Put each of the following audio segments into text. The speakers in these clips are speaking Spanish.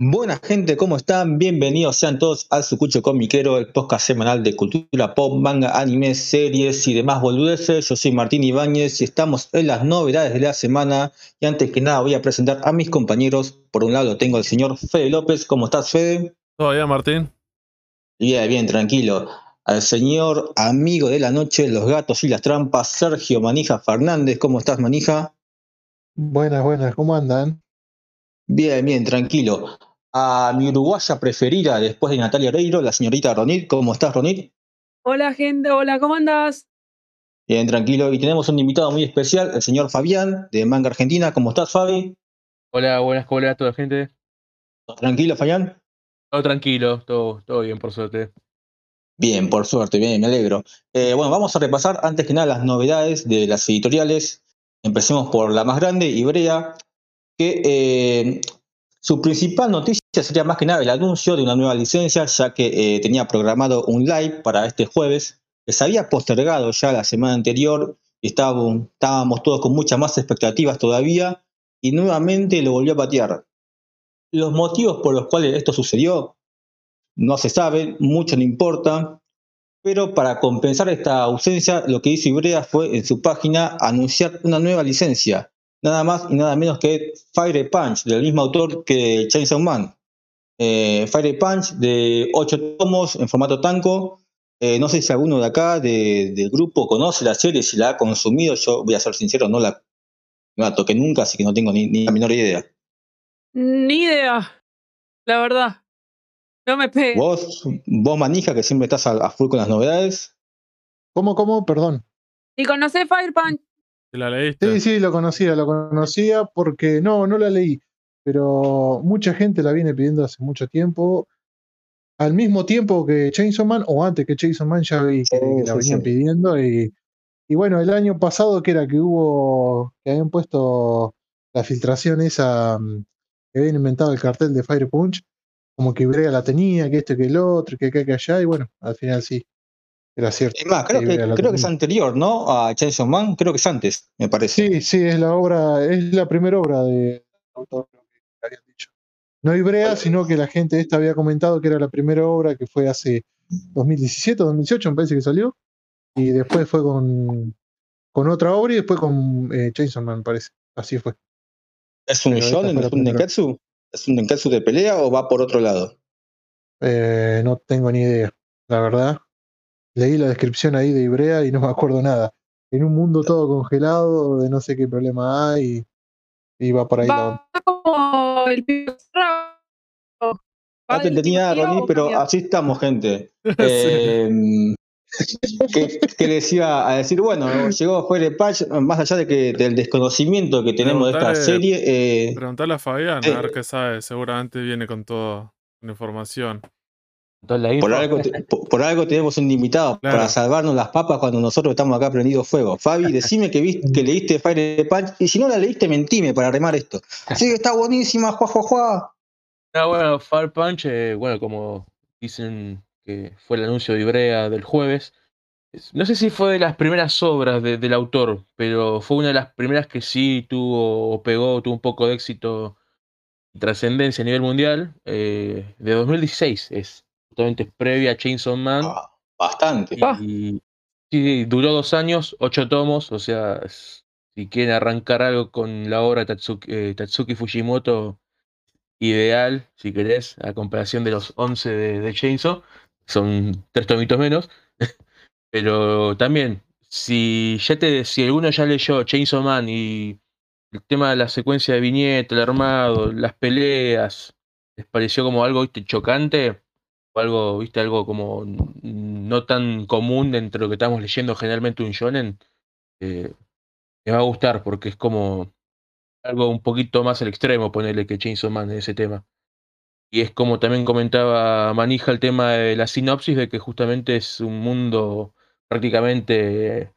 Buena gente, ¿cómo están? Bienvenidos sean todos al Sucucho Comiquero, el podcast semanal de cultura pop, manga, anime, series y demás boludeces. Yo soy Martín Ibáñez y estamos en las novedades de la semana. Y antes que nada voy a presentar a mis compañeros. Por un lado tengo al señor Fede López. ¿Cómo estás, Fede? Todo bien, Martín. Bien, bien, tranquilo. Al señor amigo de la noche, los gatos y las trampas, Sergio Manija Fernández. ¿Cómo estás, Manija? Buenas, buenas, ¿cómo andan? Bien, bien, tranquilo. A mi uruguaya preferida después de Natalia Oreiro, la señorita Ronit. ¿Cómo estás, Ronit? Hola, gente. Hola, ¿cómo andás? Bien, tranquilo. Y tenemos un invitado muy especial, el señor Fabián, de Manga Argentina. ¿Cómo estás, Fabi? Hola, buenas, ¿cómo a toda la gente? ¿Tranquilo, Fabián? Todo tranquilo, todo, todo bien, por suerte. Bien, por suerte, bien, me alegro. Eh, bueno, vamos a repasar antes que nada las novedades de las editoriales. Empecemos por la más grande, Ibrea, que eh, su principal noticia sería más que nada el anuncio de una nueva licencia, ya que eh, tenía programado un live para este jueves, que se había postergado ya la semana anterior, estábamos, estábamos todos con muchas más expectativas todavía, y nuevamente lo volvió a patear. Los motivos por los cuales esto sucedió no se saben, mucho no importa, pero para compensar esta ausencia, lo que hizo Ibrea fue en su página anunciar una nueva licencia, nada más y nada menos que Fire Punch, del mismo autor que Chainsaw Man. Eh, Fire Punch de 8 tomos en formato tanco. Eh, no sé si alguno de acá de, del grupo conoce la serie, si la ha consumido. Yo voy a ser sincero, no la, no la toqué nunca, así que no tengo ni, ni la menor idea. Ni idea, la verdad. No me pegues. Vos, vos manija, que siempre estás a, a full con las novedades. ¿Cómo, cómo? Perdón. ¿Y conocés Fire Punch? ¿Te la leíste? Sí, sí, lo conocía, lo conocía porque no, no la leí, pero mucha gente la viene pidiendo hace mucho tiempo. Al mismo tiempo que Chainsaw Man, o antes que Chainsaw Man, ya vi que, Sí, que la sí, venían sí. pidiendo. Y, y bueno, el año pasado, que era que hubo, que habían puesto la filtración esa, mm, que habían inventado el cartel de Fire Punch, como que Ibrea la tenía, que esto, que el otro, que acá, que allá, y bueno, al final sí, era cierto. Es más, creo que creo que es anterior, ¿no? A Chainsaw Man, creo que es antes, me parece. Sí, sí, es la obra, es la primera obra de autor que habían dicho. No Ibrea, sino que la gente esta había comentado que era la primera obra que fue hace 2017 o 2018, me parece que salió. Y después fue con, con otra obra y después con eh, Chainsaw Man, me parece. Así fue. ¿Es un shonen? ¿Es un nenketsu? ¿Es un nenketsu de pelea o va por otro lado? Eh, no tengo ni idea, la verdad. Leí la descripción ahí de Ibrea y no me acuerdo nada. En un mundo todo congelado, de no sé qué problema hay, y va por ahí la onda. Va como el No te Ronnie, tío, pero así estamos, gente. Sí. Eh, que, que les iba a decir, bueno, llegó Fire Patch, más allá de que del desconocimiento que tenemos de esta serie, eh, Preguntale a Fabián, Sí. a ver qué sabe. Seguramente viene con toda la información. Por, algo te- por, por algo tenemos un invitado Claro. para salvarnos las papas cuando nosotros estamos acá prendidos fuego. Fabi, decime que, viste, que leíste Fire Punch y si no la leíste, mentime para remar esto. Sí, está buenísima, juá, juá, juá. Ah, bueno, Fire Punch, eh, bueno, como dicen que fue el anuncio de Ibrea del jueves. es- No sé si fue de las primeras obras de- del autor, pero fue una de las primeras que sí tuvo o pegó, tuvo un poco de éxito y trascendencia a nivel mundial. eh, de 2016 es, justamente previa a Chainsaw Man. Ah, bastante. Ah. Y sí, duró dos años, ocho tomos, o sea, si quieren arrancar algo con la obra de Tatsuki, eh, Tatsuki Fujimoto, ideal, si querés, a comparación de los 11 de, de Chainsaw, son tres tomitos menos, pero también, si ya te, si alguno ya leyó Chainsaw Man y el tema de la secuencia de viñeta, el armado, las peleas, les pareció como algo ¿viste, chocante, algo, viste, algo como no tan común dentro de lo que estamos leyendo generalmente un shonen, eh, me va a gustar porque es como algo un poquito más al extremo ponerle que Chainsaw Man en ese tema. Y es como también comentaba Manija el tema de la sinopsis de que justamente es un mundo prácticamente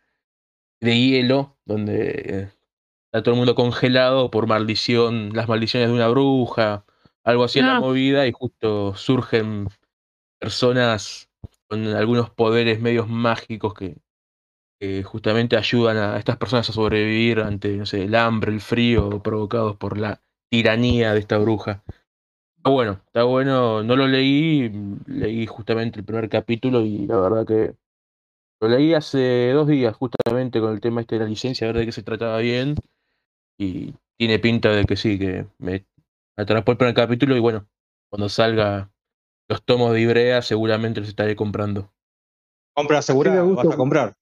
de hielo, donde eh, está todo el mundo congelado por maldición, las maldiciones de una bruja, algo así en la movida, y justo surgen personas con algunos poderes medios mágicos que, justamente ayudan a estas personas a sobrevivir ante, no sé, el hambre, el frío provocados por la tiranía de esta bruja. Está bueno, está bueno. No lo leí, leí justamente el primer capítulo y la verdad que lo leí hace dos días justamente con el tema este de la licencia, a ver de qué se trataba bien. Y tiene pinta de que sí, que me atrapó el primer capítulo y bueno, cuando salga los tomos de Ibrea seguramente los estaré comprando. Compra asegurada, gusto. vas a comprar.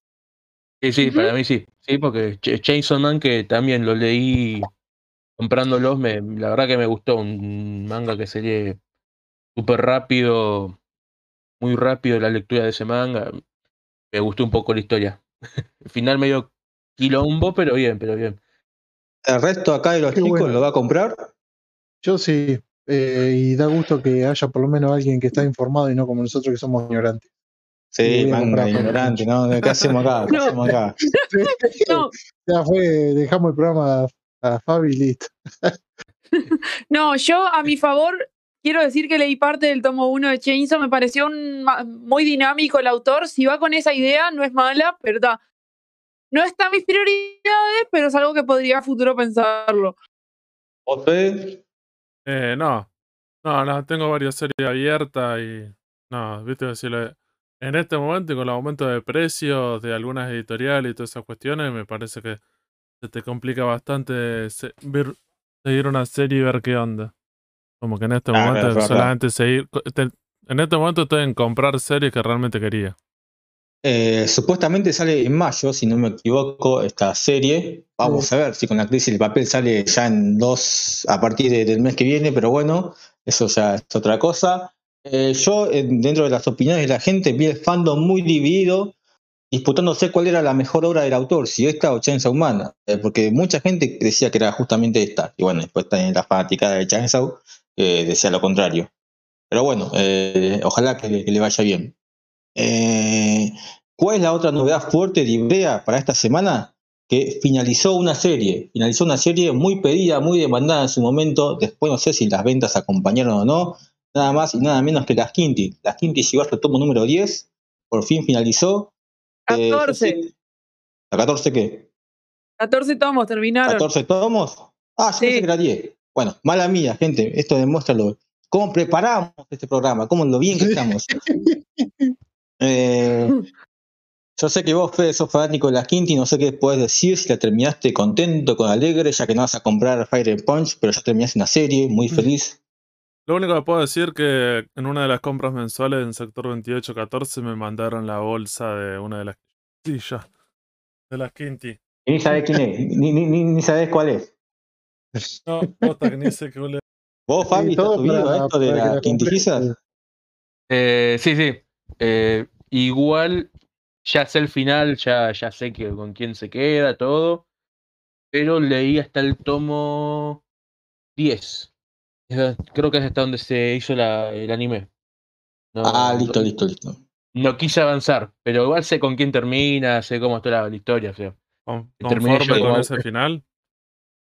Sí, sí, para mí sí. Sí, porque Ch- Chainsaw Man, que también lo leí comprándolos, me, la verdad que me gustó. Un manga que se lee súper rápido, muy rápido la lectura de ese manga. Me gustó un poco la historia. El final medio quilombo, pero bien, pero bien. El resto acá de los Qué chicos bueno. lo va a comprar. Yo sí. Eh, y da gusto que haya por lo menos alguien que está informado y no como nosotros que somos ignorantes. Sí, manga ignorante, ¿no? ¿Qué hacemos acá? ¿Qué No. hacemos acá? No, ya fue, dejamos el programa a, Fabi y listo. no, yo a mi favor quiero decir que leí parte del tomo 1 de Chainsaw, me pareció un muy dinámico el autor. Si va con esa idea, no es mala, pero está. No está en mis prioridades, pero es algo que podría a futuro pensarlo. ¿Vos, Fede? Eh, no. No, no, tengo varias series abiertas y. No, viste decirle. En este momento y con el aumento de precios de algunas editoriales y todas esas cuestiones, me parece que se te complica bastante se- ver- seguir una serie y ver qué onda. Como que en este Ah, momento solamente seguir. te- en este momento estoy en comprar series que realmente quería. Eh, supuestamente sale en mayo, si no me equivoco, esta serie. Vamos a ver si con la crisis el papel sale ya en dos, a partir de- del mes que viene, pero bueno, eso ya es otra cosa. Eh, yo, eh, dentro de las opiniones de la gente, vi el fandom muy dividido, disputándose cuál era la mejor obra del autor, si esta o Chainsaw Man, eh, porque mucha gente decía que era justamente esta, y bueno, después está en la fanaticada de Chainsaw, que decía lo contrario. Pero bueno, eh, ojalá que le- que le vaya bien. Eh, ¿Cuál es la otra novedad fuerte de Ibrea para esta semana? Que finalizó una serie, finalizó una serie muy pedida, muy demandada en su momento. Después no sé si las ventas acompañaron o no. Nada más y nada menos que las Quinty. Las Quinty llegó hasta el tomo número 10. Por fin finalizó. Eh, yo 14. sé- ¿A 14 qué? 14 tomos terminaron. ¿14 tomos? Ah, yo Sí. pensé que era 10. Bueno, mala mía, gente. Esto demuestra lo, cómo preparamos este programa, cómo lo bien que estamos. Eh, yo sé que vos, Fede, sos fanático de las Quinty, no sé qué puedes decir, si la terminaste contento, con alegre, ya que no vas a comprar Fire and Punch, pero ya terminaste una serie, muy feliz. Lo único que puedo decir que en una de las compras mensuales en sector 2814 me mandaron la bolsa de una de las sillas de las Quinty. Y ni sabés quién es, ni, ni, ni, ni sabés cuál es. No, posta que ni sé qué le- ¿Vos, Fabi, Sí, estás subido a esto de las la quintillizas? Eh, sí, sí. Eh, igual ya sé el final, ya, ya sé que con quién se queda, todo. Pero leí hasta el tomo 10. Eh, Creo que es hasta donde se hizo la- el anime. No, Ah, listo, no- listo, listo. No quise avanzar, pero igual sé con quién termina, sé cómo está la, la historia. O sea. con- conforme con igual. ese final.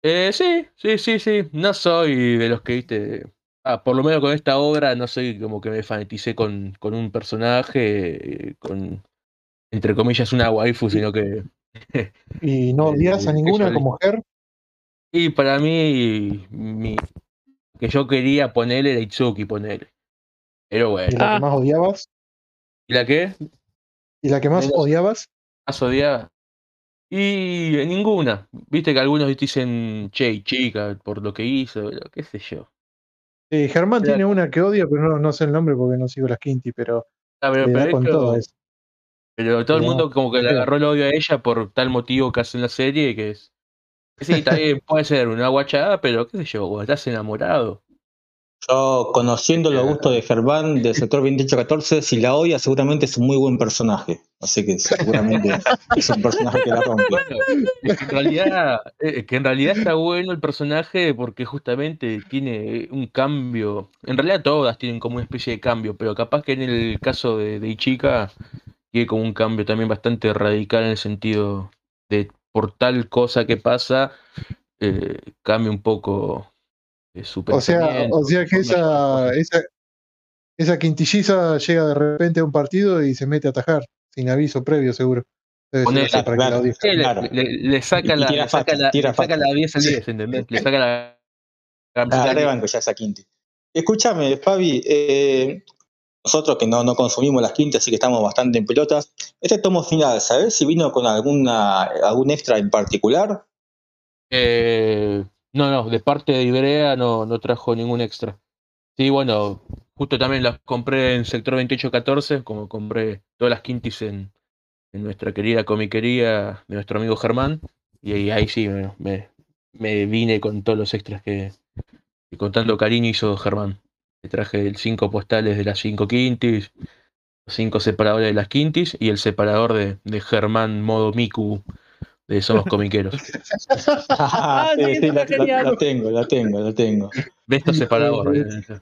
Eh, sí, sí, sí, sí. No soy de los que viste. Ah, por lo menos con esta obra no soy como que me fanaticé con, con un personaje, eh, con entre comillas una waifu, sino que. Y no odias a ninguna como mujer. Y para mí, mi, que yo quería ponerle era Itsuki, ponerle. Pero Y bueno. la Ah. que más odiabas. ¿Y la qué? Y la que más odiabas. ¿Más odiaba? Y ninguna. Viste que algunos dicen, che, chica, por lo que hizo, qué sé yo. Eh, Germán tiene una que odia, pero no, no sé el nombre porque no sigo las Quinty, pero Ah, pero, pero con todo eso. Pero todo el mundo como que le agarró el odio a ella por tal motivo que hace en la serie, que es... Sí, también puede ser una guachada, pero qué sé yo, estás enamorado. Yo, conociendo los gustos de Germán del sector 2814, si la odia, seguramente es un muy buen personaje. Así que seguramente es un personaje que la rompe. Bueno, es que en realidad, eh, que en realidad está bueno el personaje porque justamente tiene un cambio. En realidad todas tienen como una especie de cambio, pero capaz que en el caso de, de Ichika tiene como un cambio también bastante radical en el sentido de por tal cosa que pasa, eh, cambia un poco O sea, o sea que esa, esa, esa quintilliza llega de repente a un partido y se mete a atajar, sin aviso previo, seguro. Claro. la le, Claro. le- le saca la, tira le saca la, le saca facha. la 10 al 10, ¿entendés? Le saca la Ah, 10. rebanco ya esa Quinti. escúchame, Fabi, eh, nosotros que no, no consumimos las quintas, así que estamos bastante en pelotas. Este tomo final, ¿sabes si vino con alguna algún extra en particular? Eh, no, no, de parte de Ibrea no, no trajo ningún extra. Sí, bueno, justo también las compré en sector 2814, como compré todas las quintis en, en nuestra querida comiquería de nuestro amigo Germán. Y ahí, sí me, vine con todos los extras que, que con tanto cariño hizo Germán. Le traje cinco postales de las cinco quintis, cinco separadores de las quintis y el separador de, de Germán modo Miku de Somos Comiqueros. Ah, sí, sí, la, la- la tengo, la tengo, la tengo. De estos separadores. eh,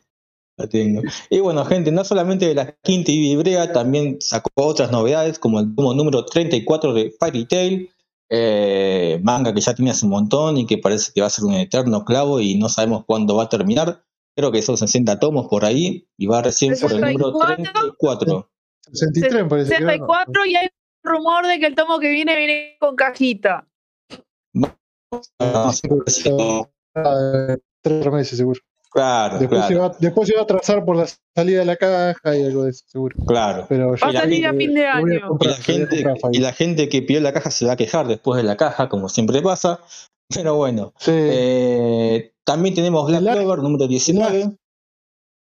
La tengo. Y bueno, gente, no solamente de la quinta y Ibrea, también sacó otras novedades, como el tomo número 34 de Fairy Tail, eh, manga que ya tiene hace un montón y que parece que va a ser un eterno clavo y no sabemos cuándo va a terminar. Creo que son 60 tomos por ahí y va recién por el número 34. 63 me parece. que va, ¿no? 64 y hay rumor de que el tomo que viene viene con cajita. No Tres meses seguro. Claro, Después, se va, después se va a atrasar por la salida de la caja y algo de eso, seguro. claro. Pero Va a salir a fin de año. Y la, gente, comprar, Fabi. y la gente que pidió la caja se va a quejar después de la caja, como siempre pasa. Pero bueno, Sí, eh, también tenemos Black Clover número 19.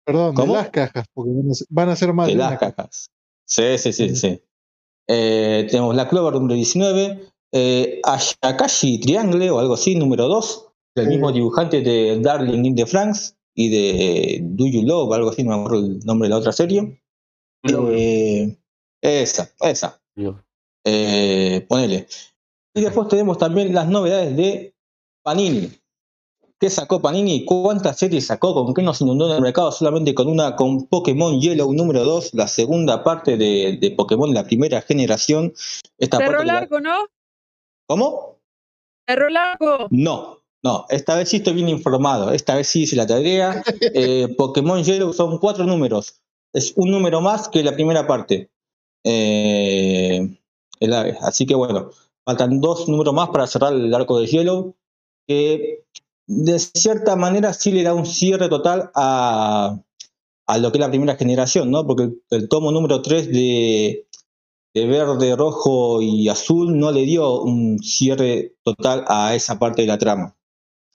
perdón, ¿cómo? de las cajas, porque van a ser- más de de las cajas. Sí, sí, sí, sí. Eh, tenemos Black Clover número 19. Eh, Ashakashi Triangle o algo así, número 2. Del mismo dibujante de Darling in the Franks y de Do You Love, algo así, no me acuerdo el nombre de la otra serie. Eh, esa, esa. Eh, ponele. Y después tenemos también las novedades de Panini. ¿Qué sacó Panini? ¿Cuántas series sacó? ¿Con qué nos inundó en el mercado? Solamente con una, con Pokémon Yellow número 2, la segunda parte de, de Pokémon, la primera generación. Esta Cerró la- largo, ¿no? ¿Cómo? Cerró largo. No, no, esta vez sí estoy bien informado. Esta vez sí hice la tarea. Eh, Pokémon Yellow son cuatro números. Es un número más que la primera parte. Eh, así que bueno, faltan dos números más para cerrar el arco de Yellow. Que de cierta manera sí le da un cierre total a, a lo que es la primera generación, ¿no? Porque el, tomo número 3 de, de verde, rojo y azul no le dio un cierre total a esa parte de la trama.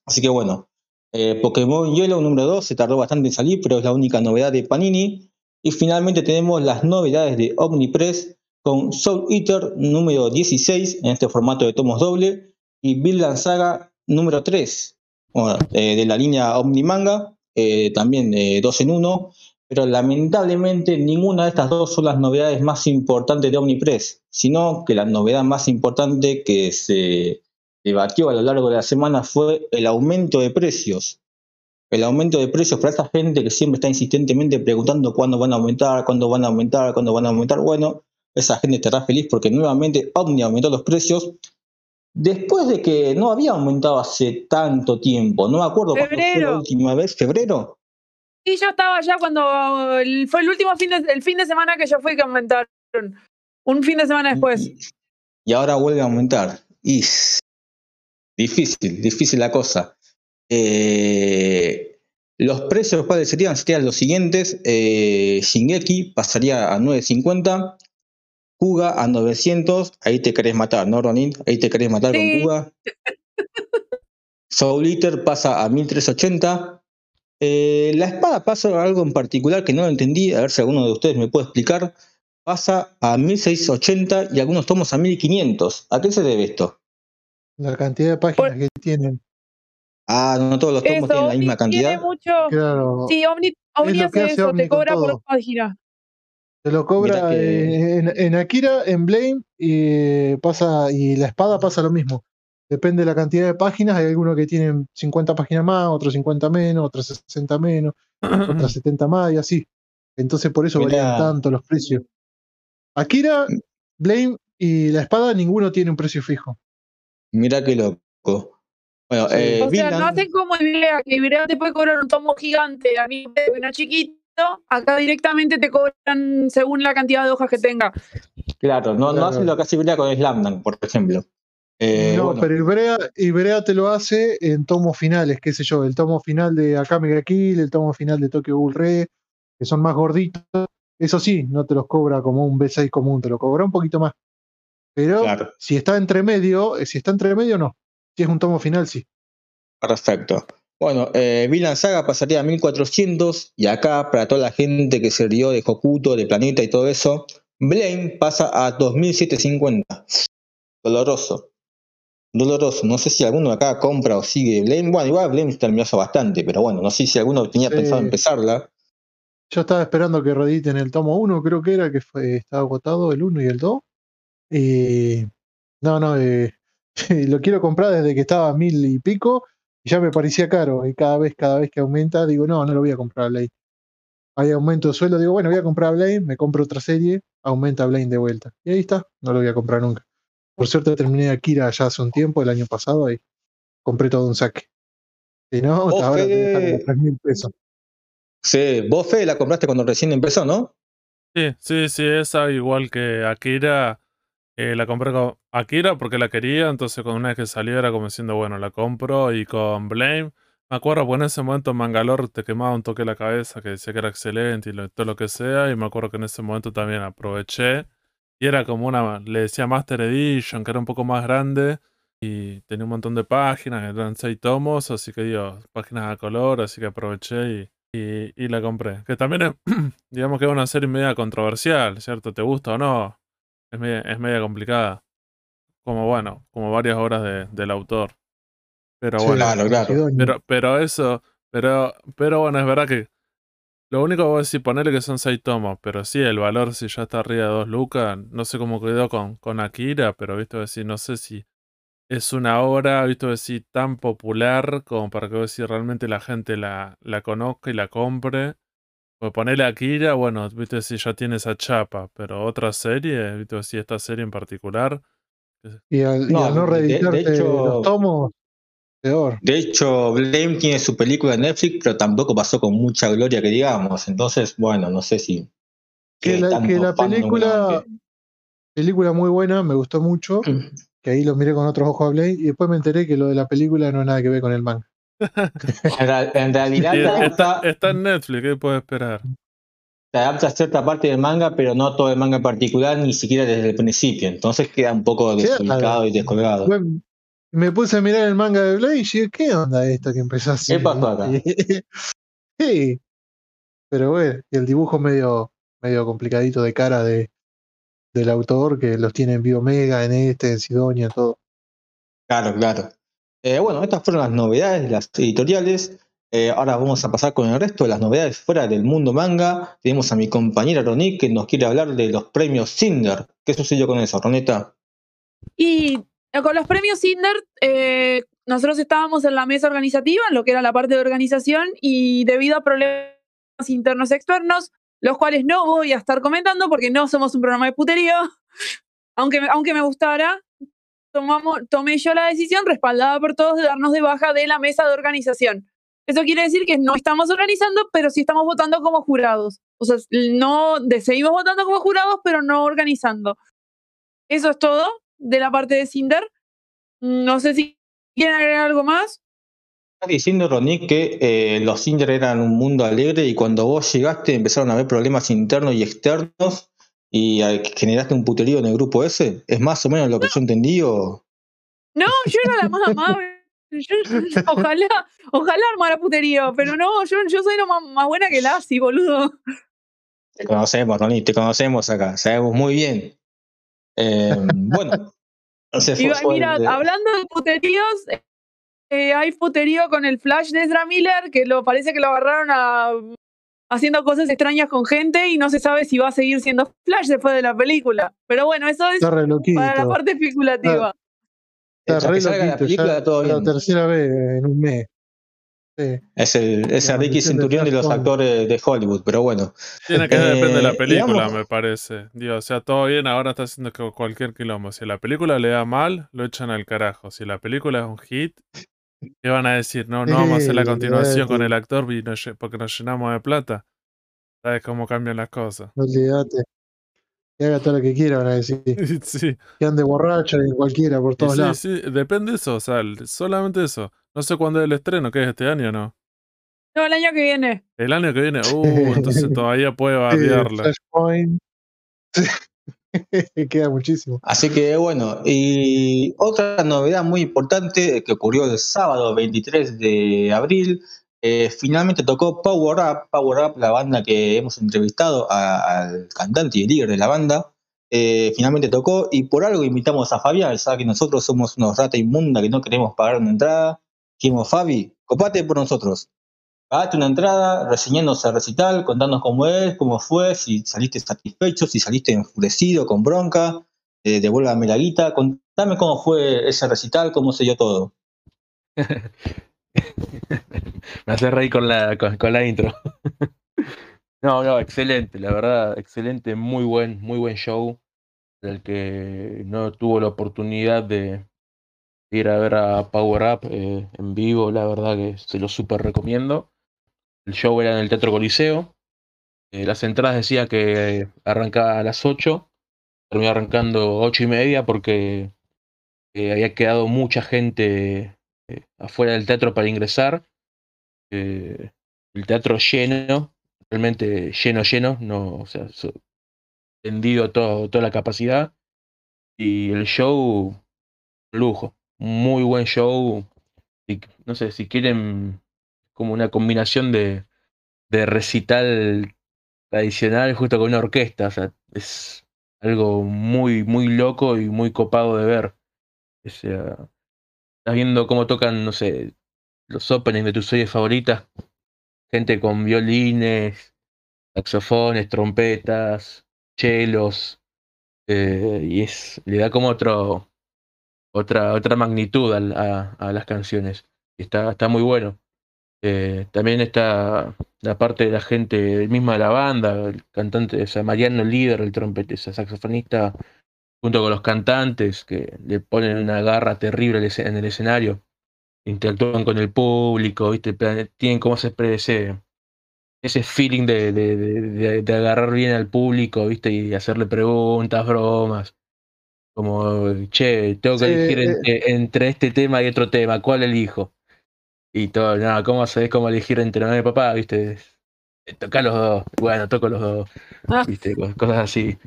Así que bueno, eh, Pokémon Yellow número 2 se tardó bastante en salir, pero es la única novedad de Panini. Y finalmente tenemos las novedades de Omnipress con Soul Eater número 16 en este formato de tomos doble y Vinland Saga número 3 eh, de la línea Omnimanga, eh, también eh, dos en uno, pero lamentablemente ninguna de estas dos son las novedades más importantes de Omnipress, sino que la novedad más importante que se debatió a lo largo de la semana fue el aumento de precios. El aumento de precios para esa gente que siempre está insistentemente preguntando cuándo van a aumentar, cuándo van a aumentar, cuándo van a aumentar. Bueno, esa gente estará feliz porque nuevamente Omni aumentó los precios después de que no había aumentado hace tanto tiempo. No me acuerdo cuándo fue la última vez, febrero. Y yo estaba allá cuando fue el último fin de, el fin de semana que yo fui que aumentaron. Un fin de semana después. Y, y ahora vuelve a aumentar. Y difícil, difícil la cosa. Eh, los precios cuáles serían, serían los siguientes. Eh, Shingeki pasaría a 9.50. Kuga a 900. Ahí te querés matar, ¿no, Ronin? Ahí te querés matar Sí. con Kuga. Soul Eater pasa a 1380. Eh, la espada pasa a algo en particular que no lo entendí. A ver si alguno de ustedes me puede explicar. Pasa a 1680 y algunos tomos a 1500. ¿A qué se debe esto? La cantidad de páginas que tienen. Ah, no todos los tomos Eso, tienen la Omni misma tiene cantidad. mucho. Claro, Sí, Omni, Omni hace hace eso, Omni te cobra por página. Se lo cobra que- eh, en, en Akira, en Blame, y pasa, y la espada pasa lo mismo. Depende de la cantidad de páginas, hay algunos que tienen 50 páginas más, otros 50 menos, otros 60 menos, otras 70 más y así. Entonces por eso Mirá. varían tanto los precios. Akira, Blame y la espada, ninguno tiene un precio fijo. Mirá qué loco. Bueno, Sí. eh, O sea, no hacen como Ibrea, que Ibrea te puede cobrar un tomo gigante, a mí uno chiquito, acá directamente te cobran según la cantidad de hojas que tenga. Claro, no, no hacen lo que hace Ibrea con Slamdunk, por ejemplo. Eh, no, bueno, pero Ibrea, Ibrea te lo hace en tomos finales, qué sé yo, el tomo final de Akame ga Kill, el tomo final de Tokyo Ghoul Re, que son más gorditos. Eso sí, no te los cobra como un B6 común, te lo cobra un poquito más. Pero claro, si está entre medio, eh, si está entre medio, no. Si es un tomo final, sí. perfecto. Bueno, eh, Vinland Saga pasaría a 1400 y acá, para toda la gente que se rió de Hokuto, de Planeta y todo eso, Blame pasa a 2750. Doloroso. Doloroso. No sé si alguno acá compra o sigue Blame. Bueno, igual Blame terminó bastante, pero bueno, no sé si alguno tenía Sí. pensado empezarla. Yo estaba esperando que reediten el tomo 1, creo que era, que fue, estaba agotado el 1 y el 2. Y no, no, eh, lo quiero comprar desde que estaba a mil y pico y ya me parecía caro. Y cada vez, cada vez que aumenta, digo, no, no lo voy a comprar a Blade. Hay aumento de sueldo, digo, bueno, voy a comprar a Blade, me compro otra serie, aumenta Blade de vuelta. Y ahí está, no lo voy a comprar nunca. Por suerte terminé Akira ya hace un tiempo, el año pasado, y compré todo un saque. Si no, Vos, ahora tres mil pesos. Sí, vos, Fede, la compraste cuando recién empezó, ¿no? Sí, sí, sí, esa igual que Akira. Eh, la compré con Akira porque la quería, entonces con una vez que salió era como diciendo, bueno, la compro. Y con Blame, me acuerdo, pues en ese momento Mangalore te quemaba un toque la cabeza, que decía que era excelente y lo- todo lo que sea. Y me acuerdo que en ese momento también aproveché. Y era como una, le decía Master Edition, que era un poco más grande. Y tenía un montón de páginas, eran seis tomos, así que digo, páginas a color, así que aproveché y, y, y la compré. Que también es, digamos que es una serie media controversial, ¿cierto? ¿Te gusta o no? Es media, es media complicada. Como bueno, como varias obras de- del autor. Pero Sí, bueno, claro, claro. Pero, pero eso, pero, pero bueno, es verdad que lo único que voy a decir, ponerle que son seis tomos, pero sí, el valor si ya está arriba de dos lucas, no sé cómo quedó con, con Akira, pero visto decir, no sé si es una obra, visto decir, tan popular como para que si realmente la gente la, la conozca y la compre. Pues ponerle Akira, bueno, viste decir, ya tiene esa chapa, pero otra serie, viste decir, esta serie en particular, Y al y No, al no, de- de reeditarte hecho- los tomos, peor. De hecho, Blame tiene su película en Netflix, pero tampoco pasó con mucha gloria que digamos. Entonces, bueno, no sé si. Que la, que la película, película muy buena, me gustó mucho, nuevamente. que ahí lo miré con otros ojos a Blade, y después me enteré que lo de la película no tiene nada que ver con el manga. En, realidad está, está en Netflix, ¿qué puede esperar? te adapta a cierta parte del manga, pero no todo el manga en particular, ni siquiera desde el principio. Entonces queda un poco desubicado y descolgado. Bueno, me puse a mirar el manga de Blade y dije, ¿qué onda esto que empezó así? ¿Qué pasó acá? sí, pero bueno, y el dibujo medio, medio complicadito de cara de, del autor, que los tiene en Biomega, en este, en Sidonia, todo. Claro, claro. Eh, bueno, estas fueron las novedades de las editoriales. Eh, ahora vamos a pasar con el resto de las novedades fuera del mundo manga. Tenemos a mi compañera Ronique que nos quiere hablar de los premios Cinder. ¿Qué sucedió con eso, Roneta? Y eh, con los premios Cinder, nosotros estábamos en la mesa organizativa, en lo que era la parte de organización, y debido a problemas internos externos, los cuales no voy a estar comentando porque no somos un programa de puterío, aunque aunque me gustara, tomamos, tomé yo la decisión, respaldada por todos, de darnos de baja de la mesa de organización. Eso quiere decir que no estamos organizando, pero sí estamos votando como jurados. O sea, no seguimos votando como jurados, pero no organizando. Eso es todo de la parte de Cinder. No sé si quieren agregar algo más. Estás diciendo, Ronique, que eh, los Cinder eran un mundo alegre y cuando vos llegaste empezaron a haber problemas internos y externos y generaste un puterío en el grupo ese. ¿Es más o menos lo que yo entendí o...? No, yo era la más amable. Yo- ojalá, ojalá armara puterío, pero no, yo, yo soy lo más, más buena que Lassie, boludo. Te conocemos, Ronnie, te conocemos acá, sabemos muy bien. Eh, bueno, Y fue- mira, hablando de puteríos, eh, hay puterío con el Flash de Ezra Miller, que lo parece que lo agarraron a, haciendo cosas extrañas con gente y no se sabe si va a seguir siendo Flash después de la película. Pero bueno, eso es para la parte especulativa. Está re la loquito, película, ya todo la bien. tercera vez en un mes. Sí. es el, es el Ricky de Centurión de los actores de Hollywood, pero bueno. Tiene que depender de la Eh, película, digamos- me parece. Digo, o sea, todo bien, ahora está haciendo cualquier quilombo. Si la película le da mal, lo echan al carajo. Si la película es un hit, ¿qué van a decir? No, no vamos a hacer la Sí, continuación con el actor y nos porque nos llenamos de plata. ¿Sabes cómo cambian las cosas? Olvídate. Que haga todo lo que quiera, van a decir. sí. Que ande borracho en cualquiera, por Y todos sí, lados. sí, depende de eso, o sea, solamente eso. No sé cuándo es el estreno, que es este año, ¿no? No, el año que viene. El año que viene, uh, entonces todavía Sí. Flashpoint. Sí. Queda muchísimo. Así que bueno, y otra novedad muy importante que ocurrió el sábado 23 de abril, eh, finalmente tocó Power Up, Power Up, la banda que hemos entrevistado al cantante y líder de la banda, eh, finalmente tocó y por algo invitamos a Fabián, sabe que nosotros somos unos rata inmunda que no queremos pagar una entrada, dijimos Fabi, copate por nosotros. Pagate una entrada, reseñándonos el recital, contándonos cómo es, cómo fue, si saliste satisfecho, si saliste enfurecido, con bronca, eh, devuélvame la guita. Contame cómo fue ese recital, cómo se dio todo. Me hace reír con la, con, con la intro. no, no, excelente, la verdad, excelente, muy buen, muy buen show. El que no tuvo la oportunidad de ir a ver a Power Up eh, en vivo, la verdad que se lo súper recomiendo. El show era en el Teatro Coliseo. Eh, las entradas decía que arrancaba a las 8, terminó arrancando 8 y media porque eh, había quedado mucha gente eh, afuera del teatro para ingresar. El teatro lleno, realmente lleno, lleno, no, o sea, tendido todo, toda la capacidad. Y el show, lujo, muy buen show. No sé, si quieren como una combinación de, recital tradicional justo con una orquesta, es algo muy, muy loco y muy copado de ver. O sea, estás viendo cómo tocan, no sé, los openings de tus series favoritas. Gente con violines, saxofones, trompetas, chelos. eh, y es, le da como otro, otra, otra magnitud a, a las canciones. Está, está muy bueno. Eh, también está la parte de la gente misma de la banda, el cantante, o sea, Mariano, el líder, el trompetista, saxofonista, junto con los cantantes que le ponen una garra terrible en el escenario, interactúan con el público, ¿viste? Tienen como ese, ese, ese feeling de, de, de- de- de agarrar bien al público, ¿viste? Y hacerle preguntas, bromas. Como, che, tengo que Sí, elegir eh. entre, entre este tema y otro tema, ¿cuál elijo? Y todo, no, ¿cómo sabés cómo elegir entre mamá y papá? ¿Viste? Eh, Toca los dos. Bueno, toco los dos. Ah. ¿Viste? Co- Cosas así.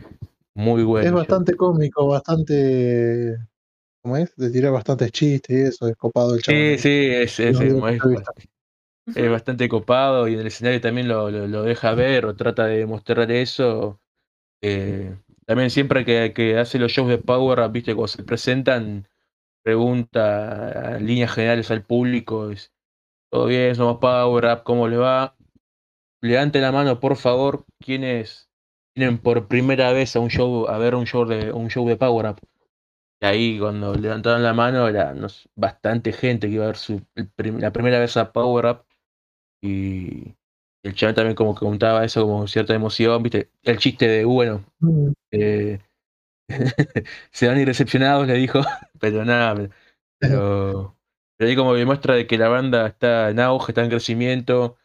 Muy bueno. es bastante cómico, bastante. ¿Cómo es? De tirar bastantes chistes y eso, es copado el Sí, chaval. sí, es, es, es- es bastante copado y en el escenario también lo, lo, lo deja ver o trata de mostrar eso. Eh, también siempre que, que hace los shows de Power Up, viste, cuando se presentan, pregunta a líneas generales al público, es, todo bien, somos Power Up, ¿cómo le va? Levante la mano, por favor, quienes vienen por primera vez a un show, a ver un show de, un show de Power Up. Y ahí cuando levantaron la mano era no sé, bastante gente que iba a ver su, el prim- la primera vez a Power Up. Y el chaval también como que contaba eso como cierta emoción, viste, el chiste de, bueno, Mm, eh, se van irrecepcionados, le dijo, pero nada, pero, pero, ahí como que muestra de que la banda está en auge, está en crecimiento.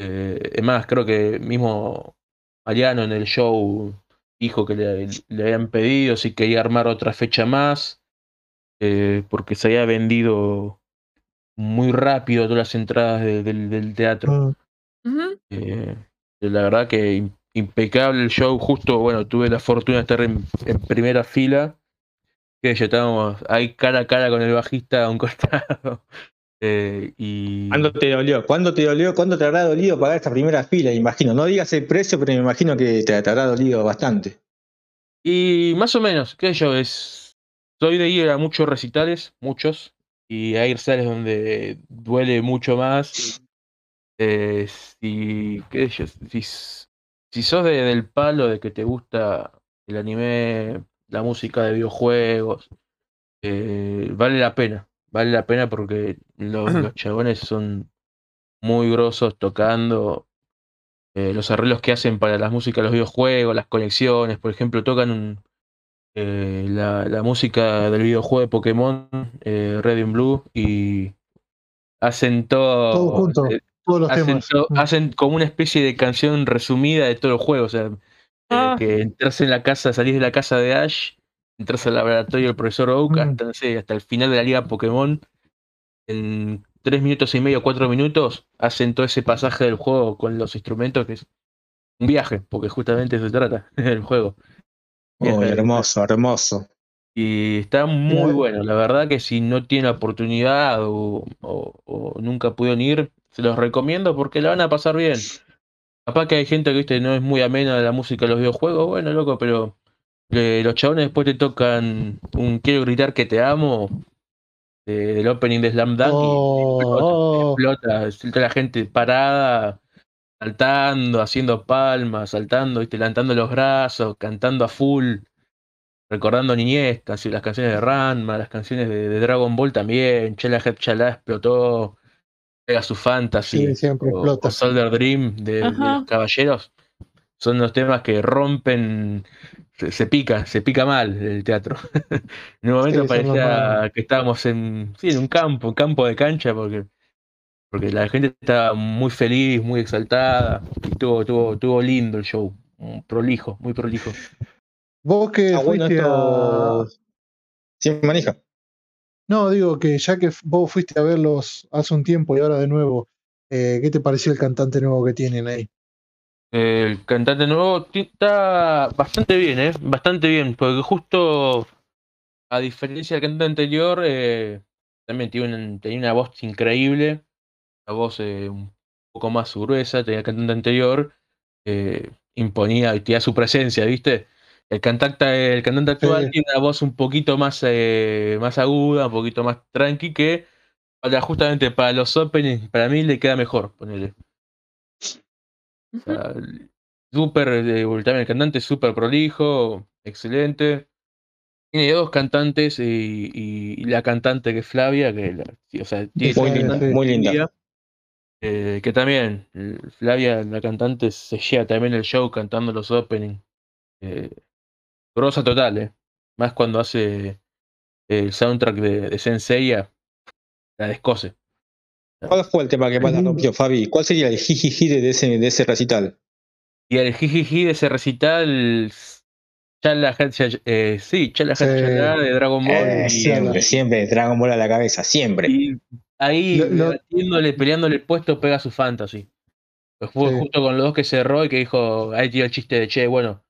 Eh, es más, creo que mismo Mariano en el show dijo que le, le habían pedido si quería armar otra fecha más, eh, porque se había vendido muy rápido todas las entradas de- del- del teatro. mm. Eh, la verdad que im- impecable el show. Justo, bueno, tuve la fortuna de estar en, en primera fila. Que ya estábamos ahí cara a cara con el bajista a un costado. Eh, y ¿Cuándo te dolió? ¿Cuándo te dolió? ¿Cuándo te habrá dolido pagar esta primera fila? Imagino. No digas el precio, pero me imagino que te, te habrá dolido bastante. Y más o menos, qué sé yo, es. Soy de ir a muchos recitales, muchos, y hay recitales donde duele mucho más. Eh, si, qué sé yo, si, si sos de- del palo de que te gusta el anime, la música de videojuegos, eh, vale la pena, vale la pena porque los, los chabones son muy grosos tocando. eh, los arreglos que hacen para las músicas de los videojuegos, las conexiones, por ejemplo, tocan un, eh, la, la música del videojuego de Pokémon, Red and Blue, y hacen todo. Todo junto, Todos los hacen, temas. to- Mm. hacen como una especie de canción resumida de todo el juego. O sea, Ah. que entras en la casa, salís de la casa de Ash, entras al laboratorio del profesor Oak, Mm. hasta, hasta el final de la liga Pokémon, en tres minutos y medio, cuatro minutos, hacen todo ese pasaje del juego con los instrumentos, que es un viaje, porque justamente se trata el juego. De- hermoso, hermoso. Y está muy bueno, la verdad que si no tienen la oportunidad o, o- o nunca pudieron ir, se los recomiendo porque la van a pasar bien. Capaz que hay gente que viste no es muy amena de la música de los videojuegos, bueno, loco, pero eh, los chabones después te tocan un Quiero gritar que te amo de- del opening de Slam Dunk y Oh, explota, explota la gente parada, saltando, haciendo palmas, saltando, ¿viste? levantando los brazos, cantando a full, recordando niñez, las canciones de Ranma, las canciones de, de Dragon Ball también, Head Chala explotó, Pega su Fantasy, sí, siempre o, explota. o Soldier Dream de, los caballeros, son los temas que rompen, se, se pica, se pica mal el teatro. en un momento Sí, parecía que estábamos en, sí, en un campo, un campo de cancha, porque porque la gente estaba muy feliz, muy exaltada, y estuvo, estuvo, estuvo lindo el show, prolijo, muy prolijo. Vos que Ah, bueno, fuiste a. manija. No, digo que ya que vos fuiste a verlos hace un tiempo y ahora de nuevo, eh, ¿qué te pareció el cantante nuevo que tienen ahí? El cantante nuevo está bastante bien, ¿eh? Bastante bien, porque justo, a diferencia del cantante anterior, eh, también tenía una voz increíble, una voz eh, un poco más gruesa, tenía el cantante anterior, eh, imponía tenía su presencia, ¿viste? El cantante, el cantante actual Sí. tiene una voz un poquito más, eh, más aguda, un poquito más tranqui, que para, justamente para los openings, para mí le queda mejor, ponele. O sea, súper, eh, también el cantante es súper prolijo, excelente. Tiene dos cantantes y, y- y la cantante que es Flavia, que la- sí, o sea, tiene Muy linda, muy eh, que también, eh, Flavia, la cantante, se lleva también el show cantando los openings. Eh, grosa total, eh. Más cuando hace el soundtrack de, de Senseiya, la descose. ¿Cuál fue el tema que más la rompió, Fabi? ¿Cuál sería el jijiji de ese, de ese recital? Y el jijiji de ese recital, Chala eh, sí, Chala Sí. Chala de Dragon Ball. Eh, y- siempre, siempre, Dragon Ball a la cabeza, siempre. Y ahí, Lo- lo- debatiéndole, peleándole el puesto, pega su fantasy. Pues fue Sí. justo con los dos que cerró y que dijo, ahí tiró el chiste de che, bueno,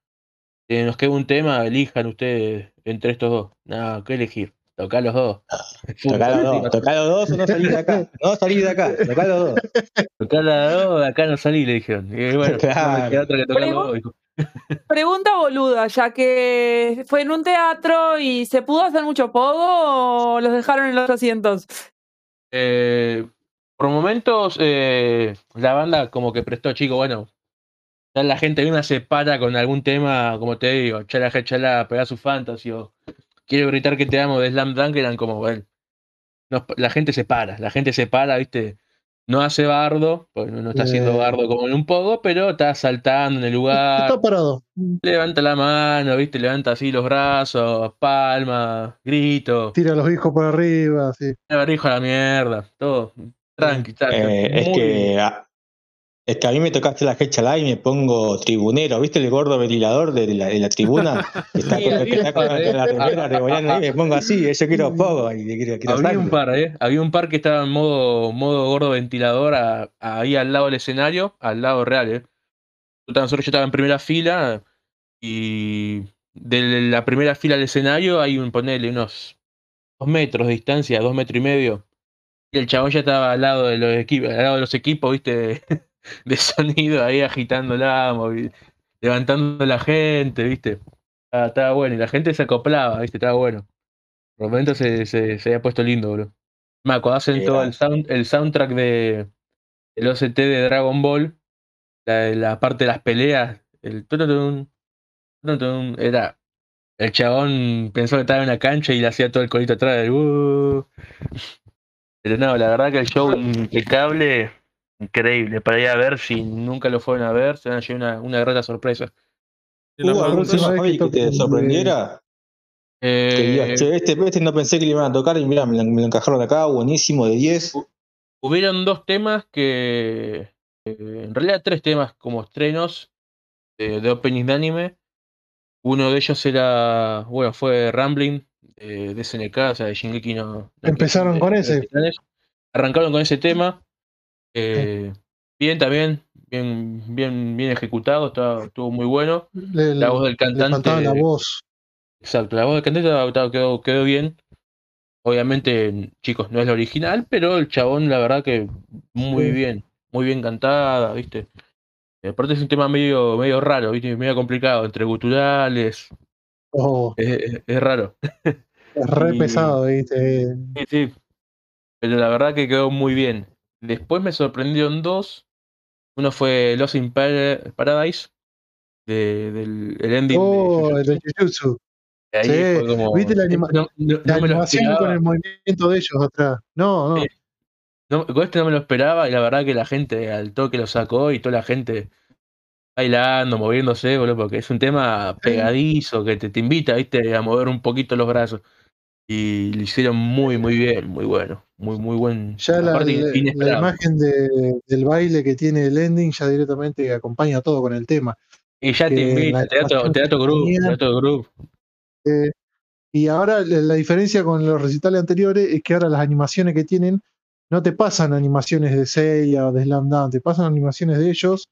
eh, nos queda un tema, elijan ustedes entre estos dos. No, ¿qué elegir? Toca los dos. Tocá los dos, tocá los dos o no salís de acá. No salís de acá, tocá los dos. Tocá los dos, de acá no salí, le dijeron. Y bueno, Claro. no otra que tocar los dos. dijo. Pregunta boluda, ya que fue en un teatro y se pudo hacer mucho pogo o los dejaron en los asientos. Eh, por momentos, eh, la banda como que prestó, chico, bueno, ya la gente una se para con algún tema, como te digo, chala, chala, pega su fantasy, o quiero gritar que te amo de Slam Dunk, eran como, bueno, nos- la gente se para, la gente se para, viste, no hace bardo, pues no, no está haciendo Eh. bardo como en un poco, pero está saltando en el lugar, Está parado. levanta la mano, viste, levanta así los brazos, palmas, grito. Tira los hijos por arriba, sí. Barrijo a la mierda, todo. Tranqui, tranqui. Eh, es muy- que a, es que a mí me tocaste la fecha live y me pongo tribunero, ¿viste el gordo ventilador de la, de la tribuna? Que está, Sí, que está con la, ahí, me pongo así, yo quiero poco y quiero, quiero Había un par, ¿eh? Había un par que estaba en modo, modo gordo ventilador a- ahí al lado del escenario, al lado real, ¿eh? Nosotros yo estaba en primera fila y de la primera fila al escenario hay un, ponele, unos dos metros de distancia, dos metros y medio. Y el chabón ya estaba al lado de los equipos, al lado de los equipos, viste, de sonido, ahí agitándola, levantando la gente, viste. Estaba, estaba bueno, y la gente se acoplaba, viste, estaba bueno. Por momentos se, se, se había puesto lindo, bro. Me hacen todo el, sound, el soundtrack de el OCT de Dragon Ball, la, la parte de las peleas, el tututun, era el chabón pensó que estaba en una cancha y le hacía todo el corito atrás del "Uh". Pero no, la verdad que el show impecable, increíble. Para ir a ver, si nunca lo fueron a ver, se van a llevar una, una grata sorpresa. ¿Hubo algún que que te sorprendiera? Que Eh, digas, che, este, este no pensé que le iban a tocar y mira, me, lo- me lo encajaron acá, buenísimo, de 10. hubieron dos temas que, eh, en realidad tres temas como estrenos, eh, de openings de anime. Uno de ellos era, bueno, fue Rambling eh, de SNK, o sea, de Shingeki no. no Empezaron de- con de ese. Arrancaron con ese tema. Eh, Bien también, bien, bien, bien ejecutado, estaba- estuvo muy bueno. Le, La voz del cantante. la voz. Exacto, la voz del cantante quedó, quedó bien. Obviamente, chicos, no es la original, pero el chabón, la verdad que muy Sí. bien, muy bien cantada, ¿viste? Aparte es un tema medio, medio raro, ¿viste? Medio complicado, entre guturales, Oh, es, es- es raro. es re Y- pesado, ¿viste? Sí, sí. Pero la verdad que quedó muy bien. Después me sorprendieron dos. Uno fue Lost in Par- Paradise, de- del el ending Oh, de el de Jujutsu. Sí. fue como- ¿Viste la anima- no, no- La no animación con el movimiento de ellos atrás. No, no. No, con este no me lo esperaba y la verdad que la gente al toque lo sacó y toda la gente bailando, moviéndose, boludo, porque es un tema pegadizo que te, te invita, viste, a mover un poquito los brazos. Y lo hicieron muy, muy bien, muy bueno, muy, muy buen. Ya la, la- imagen de- del baile que tiene el ending ya directamente acompaña todo con el tema. Y ya te que invita, la teatro, teatro group, tenían- teatro group. Eh, y ahora la, diferencia con los recitales anteriores es que ahora las animaciones que tienen no te pasan animaciones de Seiya o de Slam Dunk, te pasan animaciones de ellos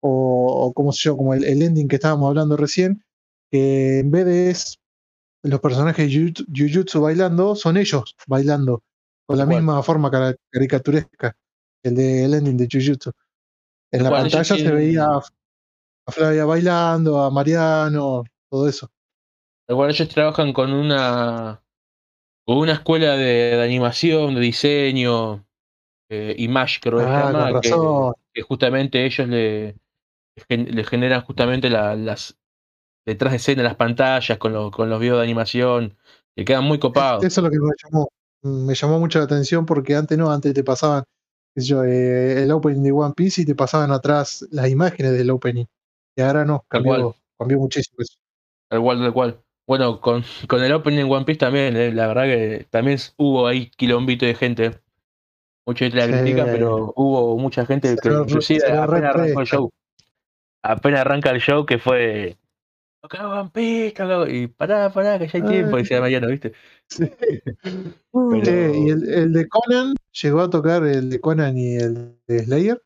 o, o como sé yo, como el, el ending que estábamos hablando recién, que en vez de es los personajes de Jujutsu bailando, son ellos bailando con la misma forma cara- caricaturesca, el del ending de Jujutsu. En la pantalla se veía a a Flavia bailando, a Mariano, todo eso. Igual ellos trabajan con una con una escuela de, de animación, de diseño, eh, Image creo Ah, llama, con que, razón. que justamente ellos le, le generan justamente la- las detrás de escena, las pantallas con, los con los videos de animación, que quedan muy copados. Eso es lo que me llamó, me llamó mucho la atención porque antes no, antes te pasaban qué sé yo, eh, el opening de One Piece y te pasaban atrás las imágenes del opening. Y ahora no, cambió, cambió muchísimo eso. Tal cual, tal cual. Bueno, con, con el opening en One Piece también, eh, la verdad que también hubo ahí quilombito de gente. Mucha gente la Sí. critica, pero hubo mucha gente Se que inclusive apenas arrancó el show. Apenas arranca el show que fue. Piece, toca- y pará, pará, que ya hay tiempo, decía Mariano, ¿viste? Sí. Pero- y el, el de Conan, llegó a tocar el de Conan y el de Slayer.